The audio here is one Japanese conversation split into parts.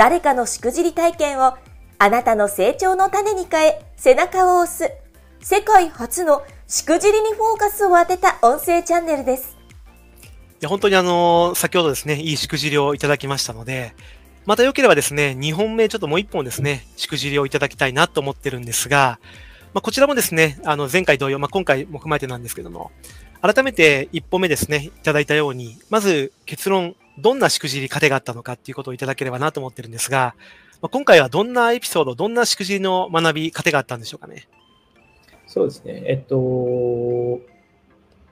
誰かのしくじり体験をあなたの成長の種に変え背中を押す世界初のしくじりにフォーカスを当てた音声チャンネルです。いや、本当にあの、先ほどですね、いいしくじりをいただきましたので、また良ければですね、2本目、ちょっともう1本ですね、しくじりをいただきたいなと思ってるんですが、まあ、こちらもですね、あの、前回同様、まあ、今回も踏まえてなんですけども、改めて1本目ですね、いただいたように、まず結論、どんなしくじり糧があったのかっていうことをいただければなと思ってるんですが、まあ、今回はどんなエピソード、どんなしくじりの学び、糧があったんでしょうかね。そうですね。えっと、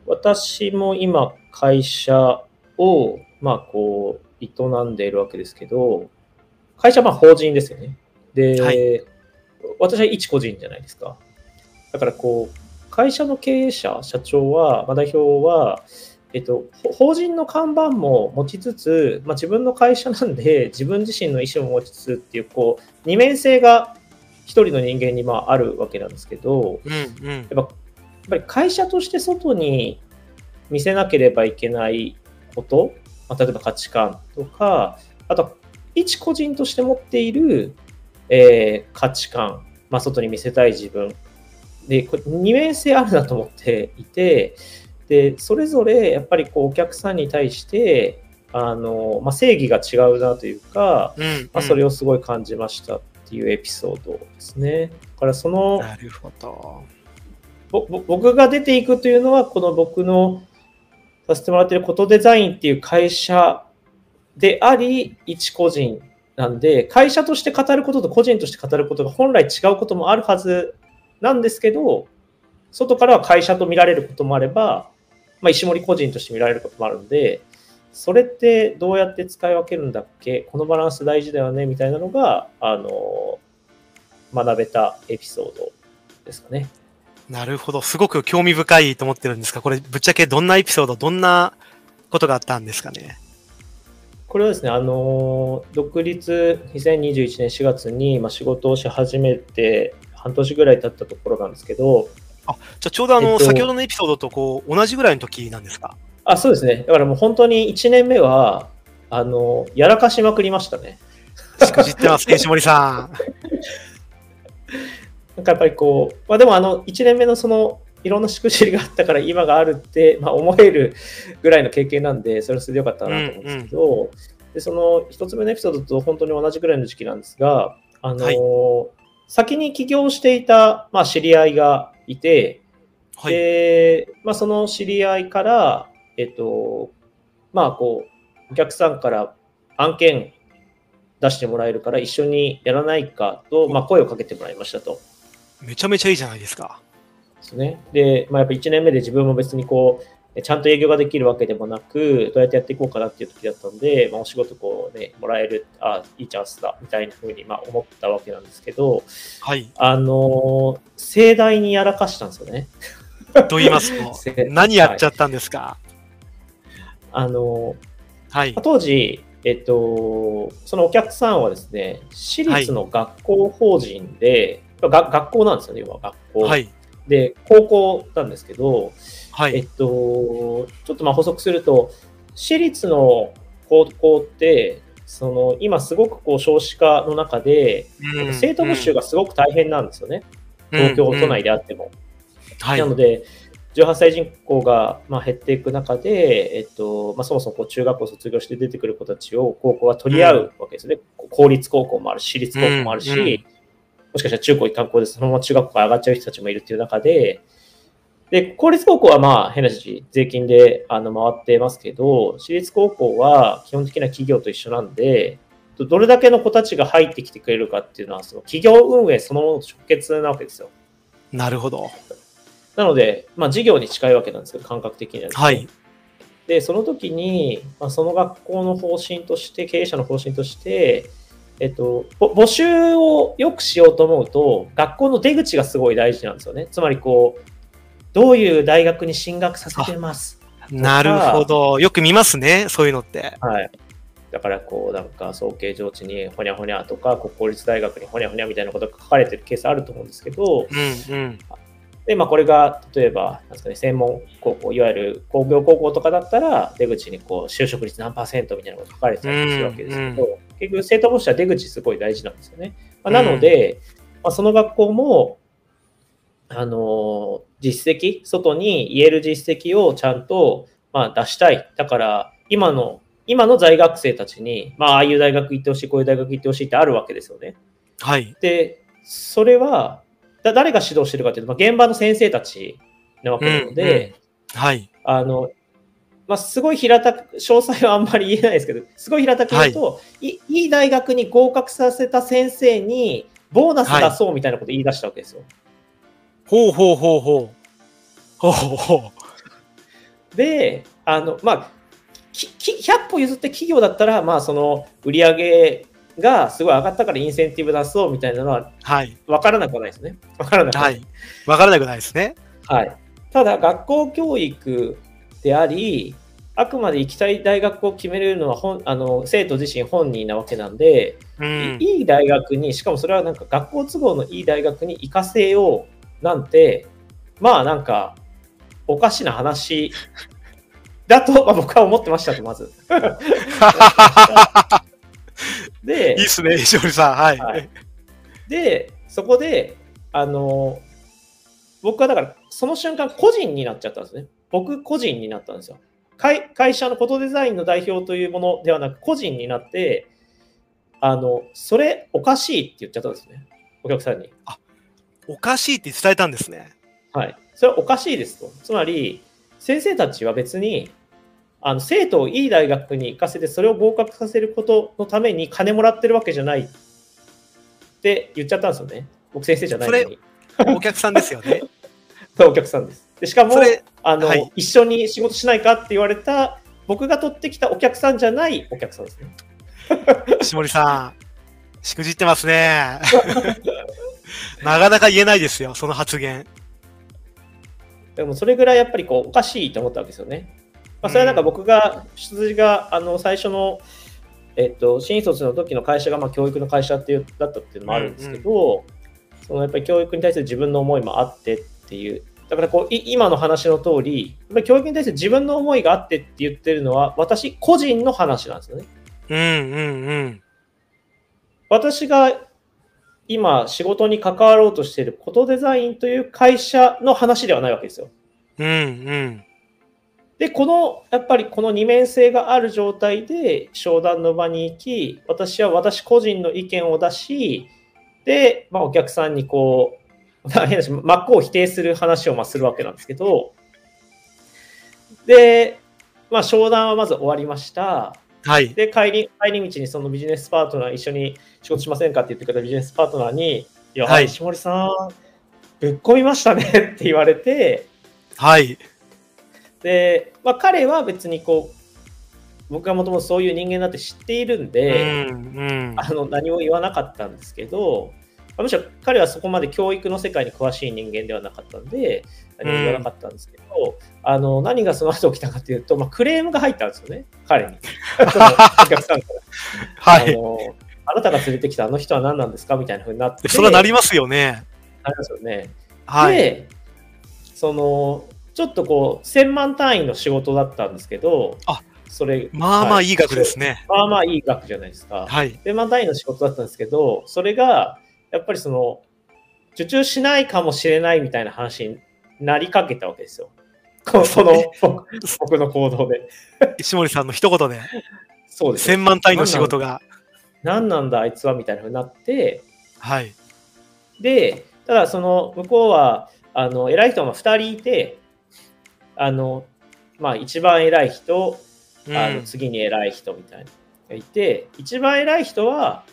私も今、会社を、まあ、こう、営んでいるわけですけど、会社はまあ法人ですよね。で、はい、私は一個人じゃないですか。だからこう、会社の経営者、社長は、まあ、代表は、えっと、法人の看板も持ちつつ、まあ、自分の会社なんで 自分自身の意思も持ちつつっていうこう二面性が一人の人間にまああるわけなんですけど、うんうん、やっぱやっぱり会社として外に見せなければいけないこと、まあ、例えば価値観とかあと一個人として持っている、えー、価値観、まあ、外に見せたい自分。でこれ二面性あるなと思っていてで、それぞれやっぱりこうお客さんに対して、あの、まあ、正義が違うなというか、うんうん、まあ、それをすごい感じましたっていうエピソードですね。だからその、なるほど。僕が出ていくというのは、この僕のさせてもらっていることデザインっていう会社であり、一個人なんで、会社として語ることと個人として語ることが本来違うこともあるはずなんですけど、外からは会社と見られることもあれば、まあ、石森個人として見られることもあるんで、それってどうやって使い分けるんだっけ？このバランス大事だよねみたいなのが、あの、学べたエピソードですかね。なるほど。すごく興味深いと思ってるんですが、これぶっちゃけどんなエピソード、どんなことがあったんですかね？これはですね、あの、独立2021年4月に、まあ、仕事をし始めて半年ぐらい経ったところなんですけど、あ、じゃあちょうどあの、えっと、先ほどのエピソードとこう同じぐらいの時なんですか？あ、そうですね。だからもう本当に1年目は、あの、やらかしまくりましたね。しくじってます、石森さん。なんかやっぱりこう、まあでもあの、1年目のその、いろんなしくじりがあったから今があるって、まあ、思えるぐらいの経験なんで、それはそれでよかったなと思うんですけど、うんうん、でその1つ目のエピソードと本当に同じぐらいの時期なんですが、あの、はい、先に起業していた、まあ、知り合いがいて、はい、で、まあ、その知り合いから、えっと、まあ、こう、お客さんから案件出してもらえるから一緒にやらないかと、まあ、声をかけてもらいましたと。めちゃめちゃいいじゃないですか。ですね。で、まあ、やっぱ1年目で自分も別にこう、ちゃんと営業ができるわけでもなく、どうやってやっていこうかなっていう時だったんで、まあ、お仕事こうね、もらえる、あいいチャンスだ、みたいなふうにまあ思ったわけなんですけど、はい。あの、盛大にやらかしたんですよね。と言いますと、何やっちゃったんですか、はい、あの、はい。当時、えっと、そのお客さんはですね、私立の学校法人で、はい、が学校なんですよね、要は学校。はい。で、高校なんですけど、はい、えっと、ちょっとまあ補足すると、私立の高校って、その今すごくこう少子化の中で、うん、生徒募集がすごく大変なんですよね。うん、東京都内であっても。うん、なので、18歳人口がまあ減っていく中で、えっとまあ、そもそもこう中学校卒業して出てくる子たちを高校は取り合うわけですね。公立高校もあるし、私立高校もあるし、もしかしたら中高一貫校でそのまま中学校から上がっちゃう人たちもいるっていう中で、で、公立高校はまあ変な話、税金であの回ってますけど、私立高校は基本的な企業と一緒なんで、どれだけの子たちが入ってきてくれるかっていうのは、その企業運営そのものと直結なわけですよ。なるほど。なので、まあ事業に近いわけなんですけど、感覚的には、はい。で、その時に、まあ、その学校の方針として、経営者の方針として、えっと、ぼ募集をよくしようと思うと、学校の出口がすごい大事なんですよね。つまりこう、どういう大学に進学させてます？なるほど。よく見ますね、そういうのって。はい。だからこう、なんか、早慶上智にほにゃほにゃとか、国公立大学にほにゃほにゃみたいなことが書かれてるケースあると思うんですけど、うんうん。で、まあ、これが、例えば、なんですかね、専門高校、いわゆる工業高校とかだったら、出口にこう、就職率何パーセントみたいなこと書かれてたりするわけですけど、う結局、生徒募集は出口すごい大事なんですよね。まあ、なので、まあ、その学校も、あのー実績、外に言える実績をちゃんと、まあ、出したい。だから、今の、今の在学生たちに、まあ、ああいう大学行ってほしい、こういう大学行ってほしいってあるわけですよね。はい。で、それは、だ誰が指導してるかというと、まあ、現場の先生たちなわけなので、はい。あの、まあ、すごい平たく、詳細はあんまり言えないですけど、すごい平たく言うと、い、いい大学に合格させた先生に、ボーナス出そうみたいなこと言い出したわけですよ。ほうほうほうほう。ほうほうほで、あの、まあ、きき100歩譲って企業だったら、まあ、その、売り上げがすごい上がったからインセンティブ出そうみたいなのはう。はい。分からなくはないですね。分からなくはなはい。わからなくないですね。はい、ただ、学校教育であり、あくまで行きたい大学を決めれるのは本あの生徒自身本人なわけなんで、うん。いい大学に、しかもそれはなんか学校都合のいい大学に行かせようなんて、まあなんか、おかしな話だと、まあ、僕は思ってましたと、まず。でいいっすね、石森さん。はい。はいで、そこで、あの、僕はだから、その瞬間、個人になっちゃったんですね。僕、個人になったんですよ。会会社のフォトデザインの代表というものではなく、個人になって、あの、それおかしいって言っちゃったんですね。お客さんに。おかしいって伝えたんですね。はい。それはおかしいですと。つまり、先生たちは別に、あの生徒をいい大学に行かせて、それを合格させることのために金もらってるわけじゃないって言っちゃったんですよね。僕先生じゃないのに。お客さんですよね。そうお客さんです。でしかもあの、はい一緒に仕事しないかって言われた、僕が取ってきたお客さんじゃないお客さんですね。石森さん、しくじってますね。なかなか言えないですよ、その発言。でもそれぐらいやっぱりこうおかしいと思ったわけですよね。まあ、それはなんか僕が、出自があの最初の、えっと、新卒の時の会社がまあ教育の会社っていうだったっていうのもあるんですけど、そのやっぱり教育に対する自分の思いもあってっていう、だからこうい今の話の通り、やっぱり教育に対する自分の思いがあってって言ってるのは、私個人の話なんですよね。うんうんうん。私が今仕事に関わろうとしているコトデザインという会社の話ではないわけですよ。うんうん。で、この、やっぱりこの二面性がある状態で商談の場に行き、私は私個人の意見を出し、で、まあ、お客さんにこう、まあ変な話真っ向を否定する話をまあするわけなんですけど、で、まあ、商談はまず終わりました。はい。で、帰り、帰り道にそのビジネスパートナー一緒に仕事しませんかって言ってくれたビジネスパートナーに、いや、はい石森さん、ぶっ込みましたね って言われて、はい。で、まあ、彼は別にこう、僕がもともとそういう人間だって知っているんうで、んうん。あの何も言わなかったんですけど、まあむしろ彼はそこまで教育の世界に詳しい人間ではなかったんで、何も言わなかったんですけど、あの何がその後起きたかというと、まあ、クレームが入ったんですよね、彼に。お客さんから。はい。あのあなたが連れてきたあの人は何なんですかみたいなふうになって。それはなりますよね。なりますよね。はい。で、その、ちょっとこう、1000万単位の仕事だったんですけど、あそれ、まあまあはいい額ですね。まあまあいい額じゃないですか。はい。1000万単位の仕事だったんですけど、それが、やっぱりその、受注しないかもしれないみたいな話になりかけたわけですよ。こその、僕僕の行動で。石森さんの一言で、そうです。1000万単位の仕事が。何なんだあいつはみたいなふうになって、はい。で、ただその向こうは、あの、偉い人が2人いて、あの、まあ一番偉い人、うんあの次に偉い人みたいないて、一番偉い人は、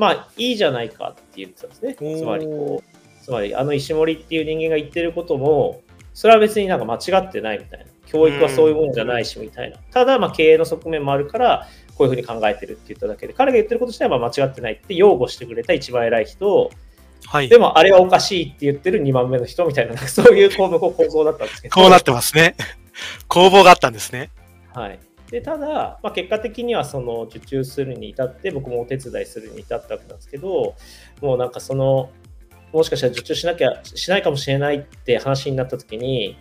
まあいいじゃないかって言ってたんですね。つまりこう、つまりあの石森っていう人間が言ってることも、それは別になんか間違ってないみたいな。教育はそういうものじゃないし、みたいな。ただ、まあ、経営の側面もあるから、こういうふうに考えてるって言っただけで、彼が言ってること自体は間違ってないって擁護してくれた一番偉い人、はい、でもあれはおかしいって言ってる2番目の人みたいな、そういう構造だったんですけど。こうなってますね。攻防があったんですね。はい。でただ、まあ、結果的にはその受注するに至って僕もお手伝いするに至ったわけなんですけどもうなんかそのもしかしたら受注しなきゃしないかもしれないって話になった時に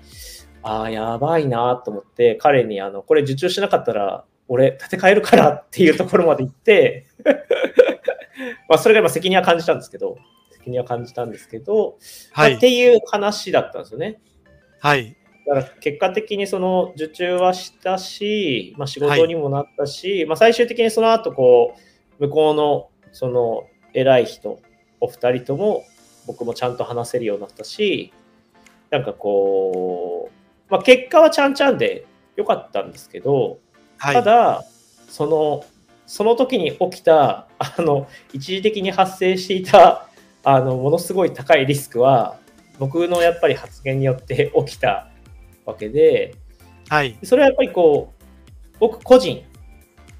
ああやばいなと思って彼にあのこれ受注しなかったら俺立て替えるからっていうところまで行って まあそれが今責任は感じたんですけど責任は感じたんですけど、はい、っていう話だったんですよね。はい。だから結果的にその受注はしたし、まあ、仕事にもなったし、はい、まあ、最終的にその後こう向こうのその偉い人お二人とも僕もちゃんと話せるようになったしなんかこう、まあ、結果はちゃんちゃんでよかったんですけど、はい、ただそのその時に起きたあの一時的に発生していたあのものすごい高いリスクは僕のやっぱり発言によって起きたわけで、はい、それはやっぱりこう、僕個人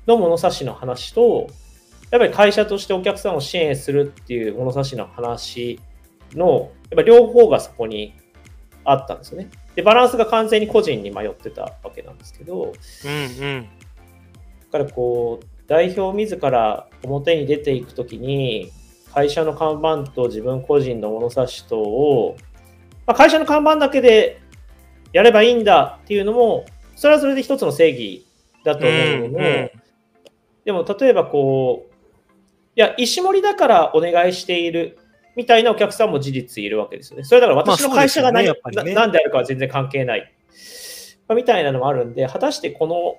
の物差しの話と、やっぱり会社としてお客さんを支援するっていう物差しの話の、やっぱ両方がそこにあったんですよね。で、バランスが完全に個人に迷ってたわけなんですけど、うんうん、だからこう、代表自ら表に出ていくときに、会社の看板と自分個人の物差しとを、まあ、会社の看板だけでやればいいんだっていうのも、それはそれで一つの正義だと思うのも、うんうん、でも例えばこう、いや、石森だからお願いしているみたいなお客さんも事実いるわけですよね。それだから私の会社が何,、まあねね、何であるかは全然関係ない。まあ、みたいなのもあるんで、果たしてこの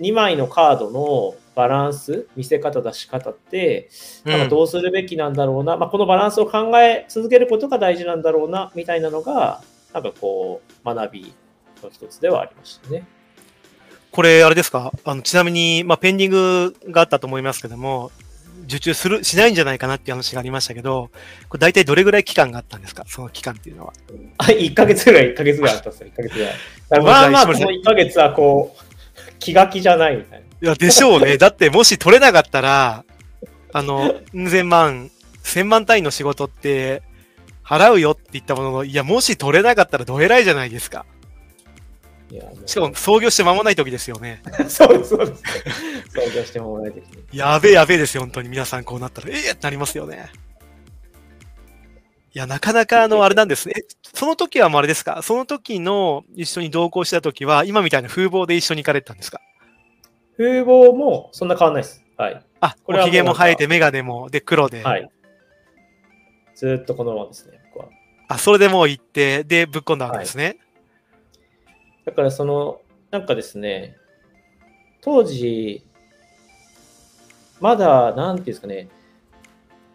2枚のカードのバランス、見せ方、出し方って、なんかどうするべきなんだろうな、うん、まあ、このバランスを考え続けることが大事なんだろうな、みたいなのが、なんかこう、学びの一つではありましたね。これ、あれですか？あのちなみに、まあ、ペンディングがあったと思いますけども、受注する、しないんじゃないかなっていう話がありましたけど、これ大体どれぐらい期間があったんですか？その期間っていうのは。あ、1ヶ月ぐらい、1ヶ月ぐらいあったんですよ、1ヶ月ぐらい。まあまあ、この1ヶ月はこう、気が気じゃないみたいな。いや、でしょうね。だってもし取れなかったら、あの、千万、千万単位の仕事って、払うよって言ったものの、いや、もし取れなかったらどえらいじゃないですか。いやしかも創業して間もない時ですよね。そうです、そうです。創業して間もない時やべえやべえですよ、本当に。皆さんこうなったら、ええー、ってなりますよね。いや、なかなかあの、あれなんですね。その時はもうあれですか？その時の一緒に同行した時は、今みたいな風貌で一緒に行かれたんですか？風貌もそんな変わんないです。はい。あ、これは。髭も生えて、メガネも、で、黒で。はい。ずっとこのままですね、僕は。あ、それでもう行って、で、ぶっ込んだわけですね。はい、だからその、なんかですね、当時、まだ、なんていうんですかね、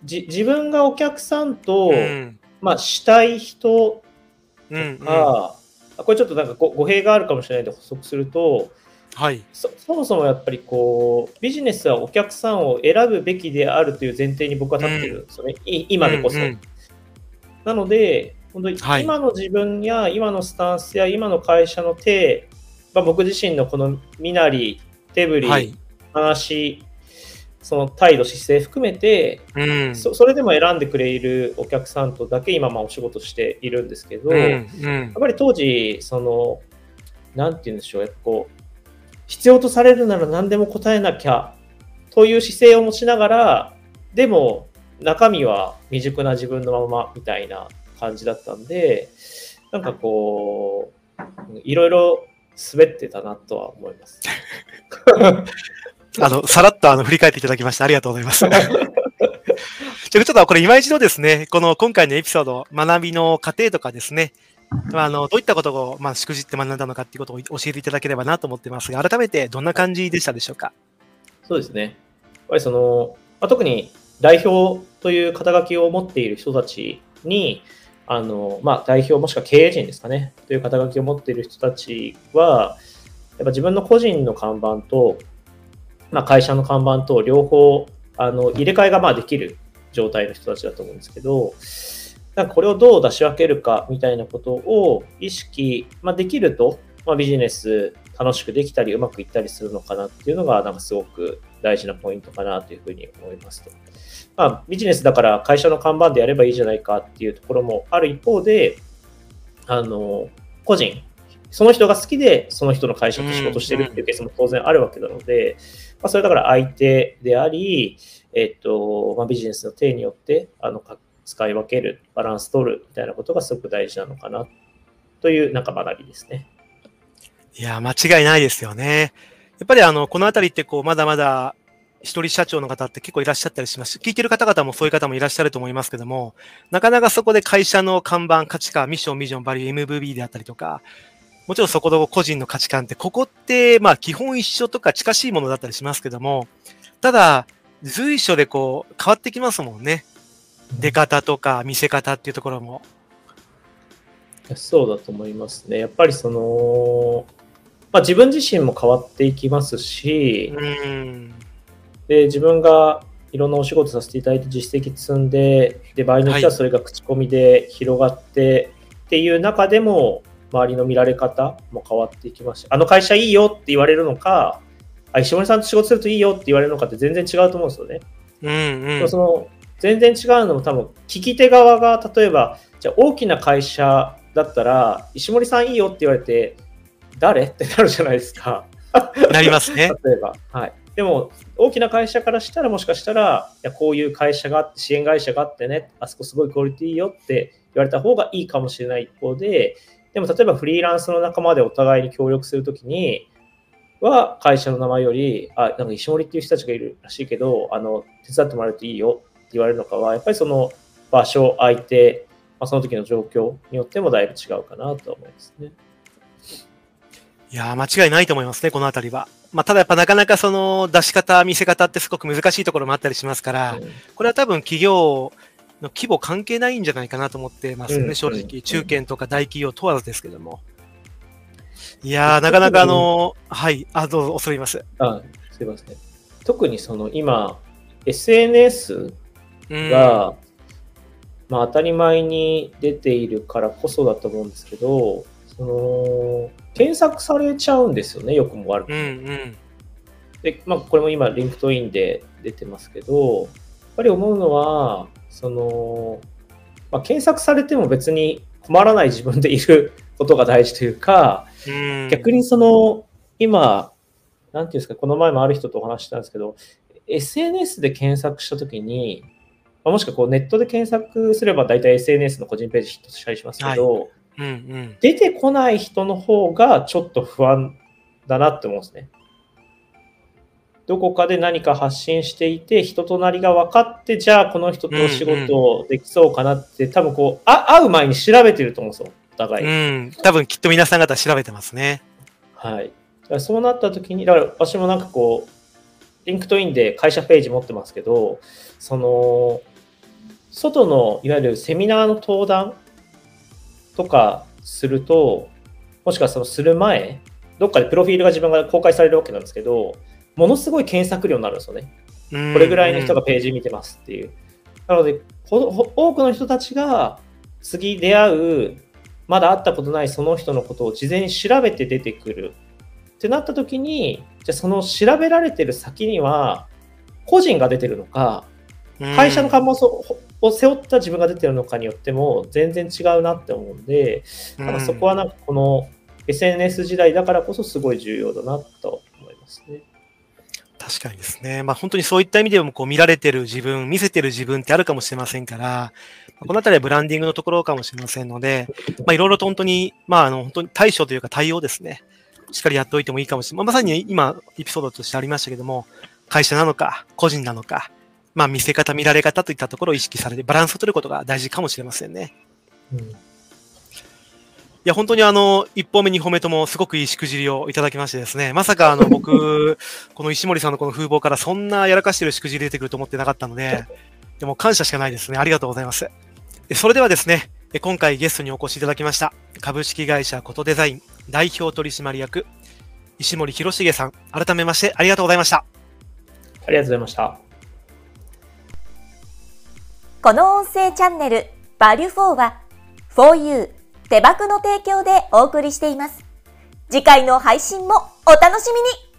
じ自分がお客さんと、うん、まあ、したい人とか、うんうん、これちょっとなんか語弊があるかもしれないので補足すると、はい。そ、そもそもやっぱりこうビジネスはお客さんを選ぶべきであるという前提に僕は立ってるんですよね、うん、今でこそ。うんうん、なので、本当に今の自分や今のスタンスや今の会社の手、まあ、僕自身のこの身なり、手振り、はい、話、その態度、姿勢含めて、うん、そそれでも選んでくれるお客さんとだけ今、まあ、お仕事しているんですけど、うんうん、やっぱり当時、その、なんて言うんでしょう、やっぱこう、必要とされるなら何でも答えなきゃという姿勢を持ちながら、でも中身は未熟な自分のままみたいな感じだったんで、なんかこう、いろいろ滑ってたなとは思います。あの、さらっとあの振り返っていただきましてありがとうございます。ちょっとこれ今一度ですね、この今回のエピソード、学びの過程とかですね、あの、どういったことを、まあ、しくじって学んだのかっていうことを教えていただければなと思ってますが、改めてどんな感じでしたでしょうか？そうですね。やっぱりその、まあ、特に代表という肩書きを持っている人たちに、あの、まあ、代表もしくは経営陣ですかね、という肩書きを持っている人たちは、やっぱ自分の個人の看板と、まあ、会社の看板と両方、あの、入れ替えがまあできる状態の人たちだと思うんですけど、なんかこれをどう出し分けるかみたいなことを意識、まあ、できると、まあ、ビジネス楽しくできたりうまくいったりするのかなっていうのがなんかすごく大事なポイントかなというふうに思いますと。まあ、ビジネスだから会社の看板でやればいいじゃないかっていうところもある一方で、あの、個人、その人が好きでその人の会社と仕事してるっていうケースも当然あるわけなので、まあ、それだから相手であり、えっと、まあ、ビジネスの体によって、あの、使い分ける、バランス取るみたいなことがすごく大事なのかなというなんか学びですね。いや、間違いないですよね。やっぱりあの、このあたりってこう、まだまだ一人社長の方って結構いらっしゃったりしますし。聞いてる方々もそういう方もいらっしゃると思いますけども、なかなかそこで会社の看板、価値観、ミッション、ビジョン、バリュー、MVB であったりとか、もちろんそこの個人の価値観って、ここって、まあ基本一緒とか近しいものだったりしますけども、ただ、随所でこう、変わってきますもんね。出方とか見せ方っていうところも。そうだと思いますね。やっぱりその、まあ、自分自身も変わっていきますし、うんで自分がいろんなお仕事させていただいて実績積んでで場合によってはそれが口コミで広がってっていう中でも周りの見られ方も変わっていきますしあの会社いいよって言われるのかあ石森さんと仕事するといいよって言われるのかって全然違うと思うんですよね。うんうん、その全然違うのも多分聞き手側が例えばじゃあ大きな会社だったら石森さんいいよって言われて誰？ってなるじゃないですか。なりますね。例えば。はい。でも、大きな会社からしたら、もしかしたら、いや、こういう会社があって、支援会社があってね、あそこすごいクオリティいいよって言われた方がいいかもしれない一方で、でも、例えばフリーランスの仲間でお互いに協力するときに、は会社の名前より、あ、なんか石森っていう人たちがいるらしいけど、あの、手伝ってもらえるといいよ言われるのかは、やっぱりその場所、相手、まあ、その時の状況によってもだいぶ違うかなと思いますね。いや間違いないと思いますね、このあたりは。まあ、ただやっぱなかなかその出し方、見せ方ってすごく難しいところもあったりしますから、これは多分企業の規模関係ないんじゃないかなと思ってますね、正直。中堅とか大企業問わずですけども。いやー、なかなかあの、はい、あ、どうぞ、恐れます。あ、すいません。特にその今、SNS が、まあ当たり前に出ているからこそだと思うんですけど、その、検索されちゃうんですよね、よくも悪くも。うんうん、で、まあ、これも今、リンクトインで出てますけど、やっぱり思うのは、その、まあ、検索されても別に困らない自分でいることが大事というか、うん、逆にその、今、なんていうんですか、この前もある人とお話したんですけど、SNS で検索したときに、もしくはこうネットで検索すれば大体 SNS の個人ページヒットしたりしますけど、はいうんうん、出てこない人の方がちょっと不安だなって思うんですね。どこかで何か発信していて、人となりが分かって、じゃあこの人とお仕事できそうかなって、うんうん、多分こうあ、会う前に調べてると思うんですよ、お互い。うん、多分きっと皆さん方調べてますね。はい。そうなった時に、だから私もなんかこう、リンクトインで会社ページ持ってますけど、その、外のいわゆるセミナーの登壇とかすると、もしくはそのする前、どっかでプロフィールが自分が公開されるわけなんですけど、ものすごい検索量になるんですよね。これぐらいの人がページ見てますっていう。なので、多くの人たちが次出会う、まだ会ったことないその人のことを事前に調べて出てくるってなった時に、じゃあその調べられてる先には、個人が出てるのか、会社の看板を背負った自分が出てるのかによっても全然違うなって思うんで、なんかそこはなんかこの SNS 時代だからこそすごい重要だなと思いますね。確かにですね。まあ本当にそういった意味でもこう見られてる自分、見せてる自分ってあるかもしれませんから、このあたりはブランディングのところかもしれませんので、まあいろいろと本当に、まああの本当に対処というか対応ですね。しっかりやっておいてもいいかもしれない。まあ、まさに今エピソードとしてありましたけども、会社なのか、個人なのか、まあ見せ方、見られ方といったところを意識されてバランスを取ることが大事かもしれませんね。うん、いや、本当にあの、1本目、2本目ともすごくいいしくじりをいただきましてですね、まさかあの、僕、この石森さんのこの風貌からそんなやらかしてるしくじり出てくると思ってなかったので、でも感謝しかないですね。ありがとうございます。それではですね、今回ゲストにお越しいただきました、株式会社コトデザイン代表取締役、石森博重さん、改めましてありがとうございました。ありがとうございました。この音声チャンネル、バリュフォーは、For You、手箱の提供でお送りしています。次回の配信もお楽しみに